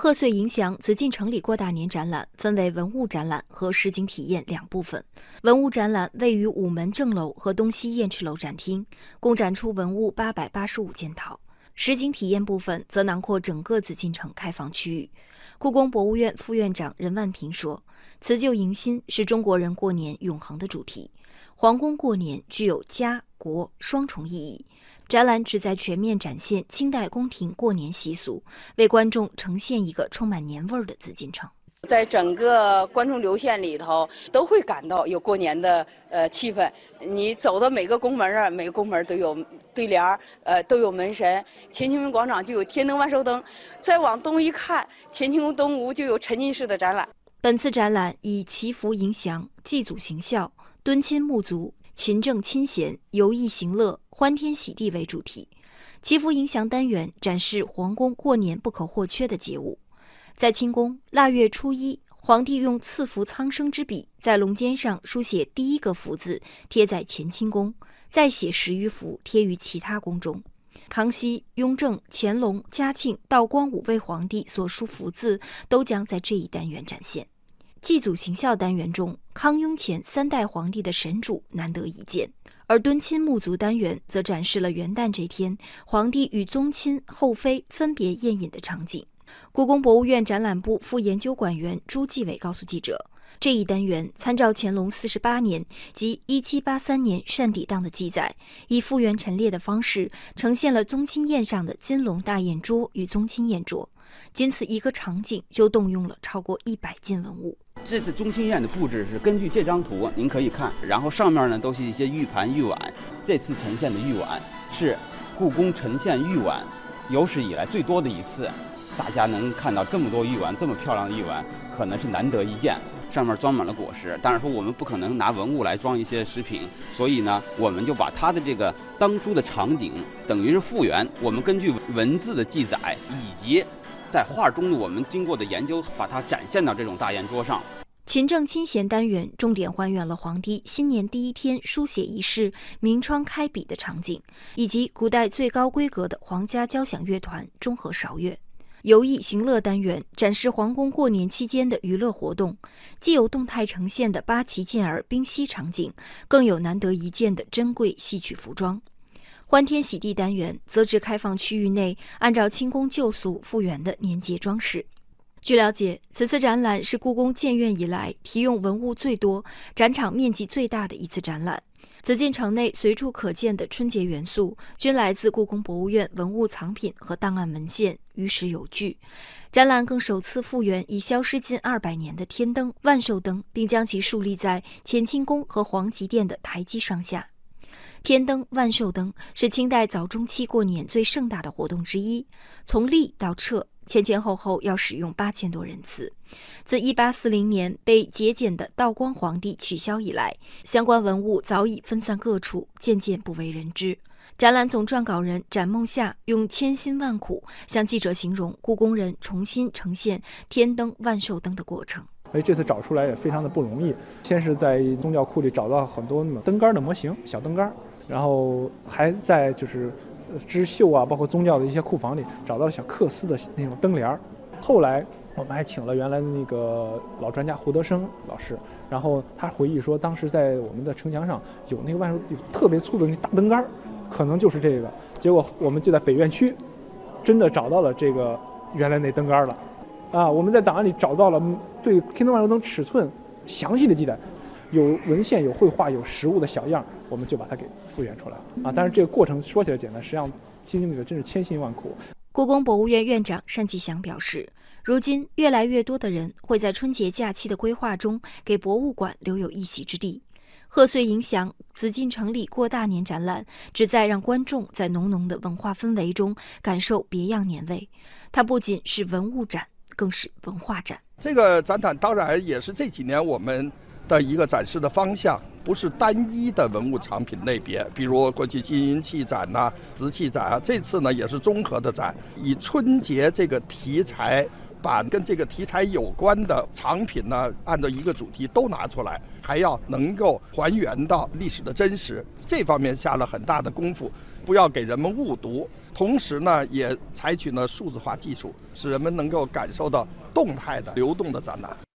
贺岁迎祥紫禁城里过大年展览分为文物展览和实景体验两部分。文物展览位于午门正楼和东西燕翅楼展厅，共展出文物八百八十五件套。实景体验部分则囊括整个紫禁城开放区域。故宫博物院副院长任万平说：“辞旧迎新是中国人过年永恒的主题，皇宫过年具有家国双重意义。”展览旨在全面展现清代宫廷过年习俗，为观众呈现一个充满年味儿的紫禁城。在整个观众流线里头，都会感到有过年的呃气氛。你走到每个宫门啊，每个宫门都有对联儿，呃，都有门神。乾清宫广场就有天灯万寿灯，再往东一看，乾清宫东吴就有沉浸式的展览。本次展览以祈福迎祥、祭祖行孝、敦亲睦族。勤政亲贤、游艺行乐、欢天喜地为主题，祈福迎祥单元展示皇宫过年不可或缺的节物。在清宫，腊月初一，皇帝用赐福苍生之笔在龙肩上书写第一个福字，贴在乾清宫，再写十余幅贴于其他宫中。康熙、雍正、乾隆、嘉庆、道光五位皇帝所书福字都将在这一单元展现。祭祖行孝单元中，康雍乾三代皇帝的神主难得一见；而敦亲睦族单元则展示了元旦这天皇帝与宗亲后妃分别宴饮的场景。故宫博物院展览部副研究馆员朱继伟告诉记者，这一单元参照乾隆四十八年及一七八三年善抵档的记载，以复原陈列的方式呈现了宗亲宴上的金龙大宴桌与宗亲宴桌，仅此一个场景就动用了超过一百件文物。这次中青宴的布置是根据这张图，您可以看，然后上面呢都是一些玉盘玉碗。这次呈现的玉碗是故宫呈现玉碗有史以来最多的一次，大家能看到这么多玉碗，这么漂亮的玉碗，可能是难得一见。上面装满了果实，当然说我们不可能拿文物来装一些食品，所以呢，我们就把它的这个当初的场景等于是复原，我们根据文字的记载以及。在画中的我们经过的研究，把它展现到这种大宴桌上。勤政亲贤单元重点还原了皇帝新年第一天书写仪式明窗开笔的场景，以及古代最高规格的皇家交响乐团中和韶乐。游艺行乐单元展示皇宫过年期间的娱乐活动，既有动态呈现的八旗健儿冰嬉场景，更有难得一见的珍贵戏曲服装。欢天喜地单元则指开放区域内按照清宫旧俗复原的年节装饰。据了解，此次展览是故宫建院以来提用文物最多、展场面积最大的一次展览。紫禁城内随处可见的春节元素，均来自故宫博物院文物藏品和档案文献，于史有据。展览更首次复原已消失近二百年的天灯、万寿灯，并将其竖立在乾清宫和皇极殿的台基上下。天灯、万寿灯是清代早中期过年最盛大的活动之一。从立到撤，前前后后要使用八千多人次。自一八四零年被节俭的道光皇帝取消以来，相关文物早已分散各处，渐渐不为人知。展览总撰稿人展梦夏用千辛万苦向记者形容故宫人重新呈现天灯、万寿灯的过程。所以这次找出来也非常的不容易。先是在宗教库里找到很多那么灯杆的模型，小灯杆。然后还在就是织绣啊，包括宗教的一些库房里找到了小缂丝的那种灯帘儿。后来我们还请了原来的那个老专家胡德生老师，然后他回忆说，当时在我们的城墙上有那个万寿有特别粗的那大灯杆儿，可能就是这个。结果我们就在北院区真的找到了这个原来那灯杆儿了。啊，我们在档案里找到了对天灯万寿灯尺寸详细的记载。有文献、有绘画、有实物的小样，我们就把它给复原出来了啊！但是这个过程说起来简单，实际上经历的真是千辛万苦。故宫博物院院长单霁翔表示，如今越来越多的人会在春节假期的规划中给博物馆留有一席之地。贺岁迎祥紫禁城里过大年展览，旨在让观众在浓浓的文化氛围中感受别样年味。它不仅是文物展，更是文化展。这个展览当然也是这几年我们。的一个展示的方向不是单一的文物藏品类别，比如过去金银器展呐、瓷器展啊，这次呢也是综合的展，以春节这个题材把跟这个题材有关的藏品呢，按照一个主题都拿出来，还要能够还原到历史的真实，这方面下了很大的功夫，不要给人们误读。同时呢，也采取了数字化技术，使人们能够感受到动态的、流动的展览。